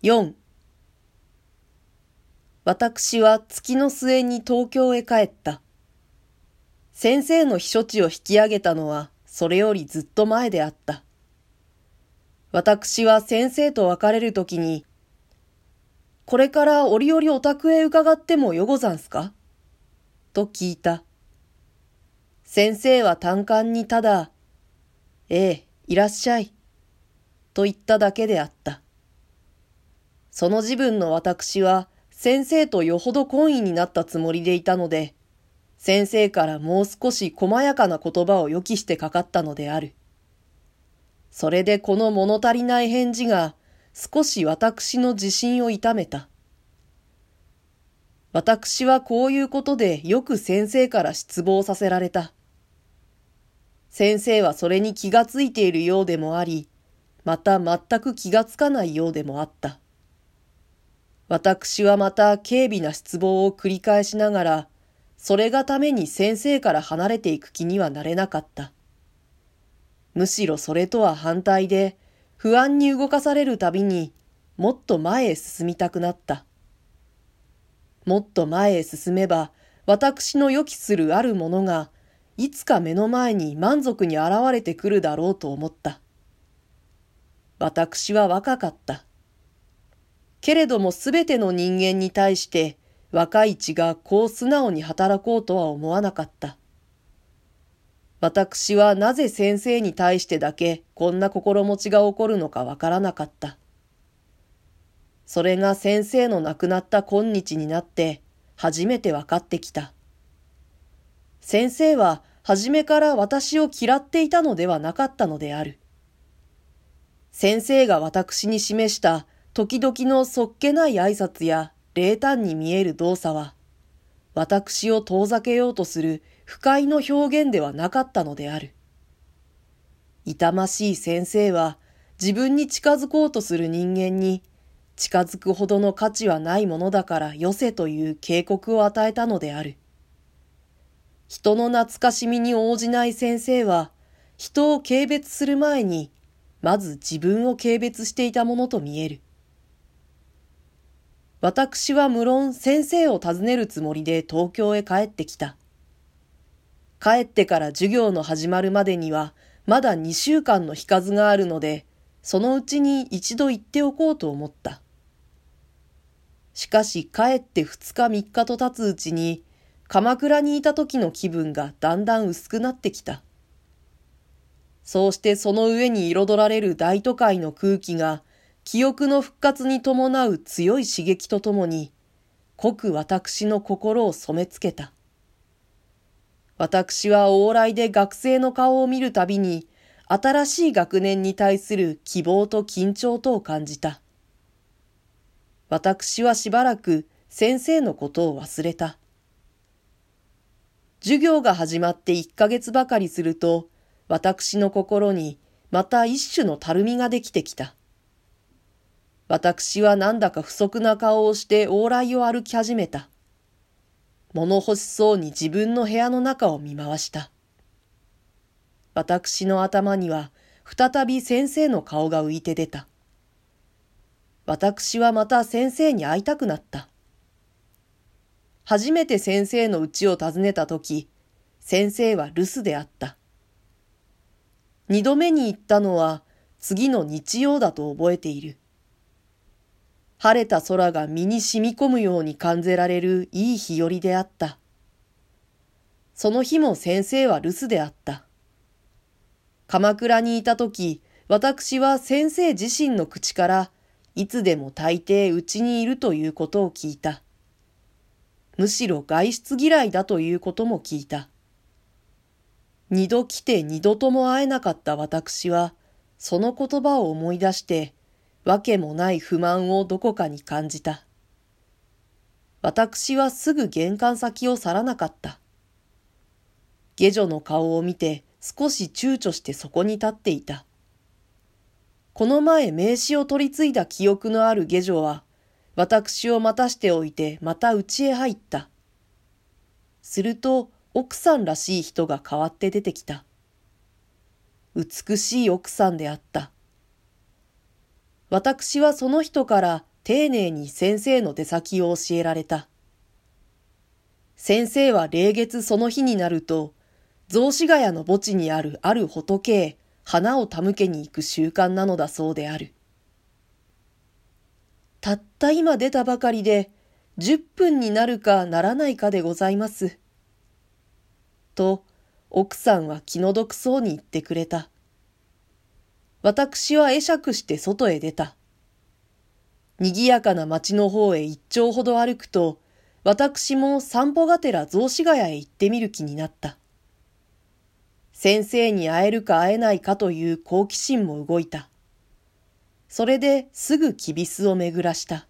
4私は月の末に東京へ帰った。先生の秘書地を引き上げたのはそれよりずっと前であった。私は先生と別れるときに、これから折々お宅へ伺ってもよござんすか？と聞いた。先生は単管にただ、ええ、いらっしゃい。と言っただけであった。その自分の私は先生とよほど懇意になったつもりでいたので、先生からもう少し細やかな言葉を予期してかかったのである。それでこの物足りない返事が少し私の自信を痛めた。私はこういうことでよく先生から失望させられた。先生はそれに気がついているようでもあり、また全く気がつかないようでもあった。私はまた軽微な失望を繰り返しながら、それがために先生から離れていく気にはなれなかった。むしろそれとは反対で、不安に動かされるたびにもっと前へ進みたくなった。もっと前へ進めば私の予期するあるものがいつか目の前に満足に現れてくるだろうと思った。私は若かった。けれどもすべての人間に対して若い血がこう素直に働こうとは思わなかった。私はなぜ先生に対してだけこんな心持ちが起こるのかわからなかった。それが先生の亡くなった今日になって初めて分かってきた。先生は初めから私を嫌っていたのではなかったのである。先生が私に示した時々のそっけない挨拶や冷淡に見える動作は、私を遠ざけようとする不快の表現ではなかったのである。痛ましい先生は自分に近づこうとする人間に近づくほどの価値はないものだからよせという警告を与えたのである。人の懐かしみに応じない先生は人を軽蔑する前にまず自分を軽蔑していたものと見える。私は無論先生を訪ねるつもりで東京へ帰ってきた。帰ってから授業の始まるまでにはまだ2週間の日数があるので、そのうちに一度行っておこうと思った。しかし帰って2日3日と経つうちに、鎌倉にいた時の気分がだんだん薄くなってきた。そうしてその上に彩られる大都会の空気が、記憶の復活に伴う強い刺激とともに、濃く私の心を染め付けた。私は往来で学生の顔を見るたびに、新しい学年に対する希望と緊張とを感じた。私はしばらく先生のことを忘れた。授業が始まって一ヶ月ばかりすると、私の心にまた一種のたるみができてきた。私はなんだか不足な顔をして往来を歩き始めた。物欲しそうに自分の部屋の中を見回した。私の頭には再び先生の顔が浮いて出た。私はまた先生に会いたくなった。初めて先生の家を訪ねたとき、先生は留守であった。二度目に行ったのは次の日曜だと覚えている。晴れた空が身に染み込むように感じられるいい日和であった。その日も先生は留守であった。鎌倉にいたとき、私は先生自身の口から、いつでも大抵うちにいるということを聞いた。むしろ外出嫌いだということも聞いた。二度来て二度とも会えなかった私は、その言葉を思い出して、わけもない不満をどこかに感じた。私はすぐ玄関先を去らなかった。下女の顔を見て少し躊躇してそこに立っていた。この前名刺を取り継いだ記憶のある下女は、私を待たしておいてまた家へ入った。すると奥さんらしい人が変わって出てきた。美しい奥さんであった。私はその人から丁寧に先生の出先を教えられた。先生は霊月その日になると、雑司ヶ谷の墓地にあるある仏へ花を手向けに行く習慣なのだそうである。たった今出たばかりで、十分になるかならないかでございます。と、奥さんは気の毒そうに言ってくれた。私は会釈して外へ出た。賑やかな町の方へ一丁ほど歩くと、私も散歩がてら雑司ヶ谷へ行ってみる気になった。先生に会えるか会えないかという好奇心も動いた。それですぐキビスを巡らした。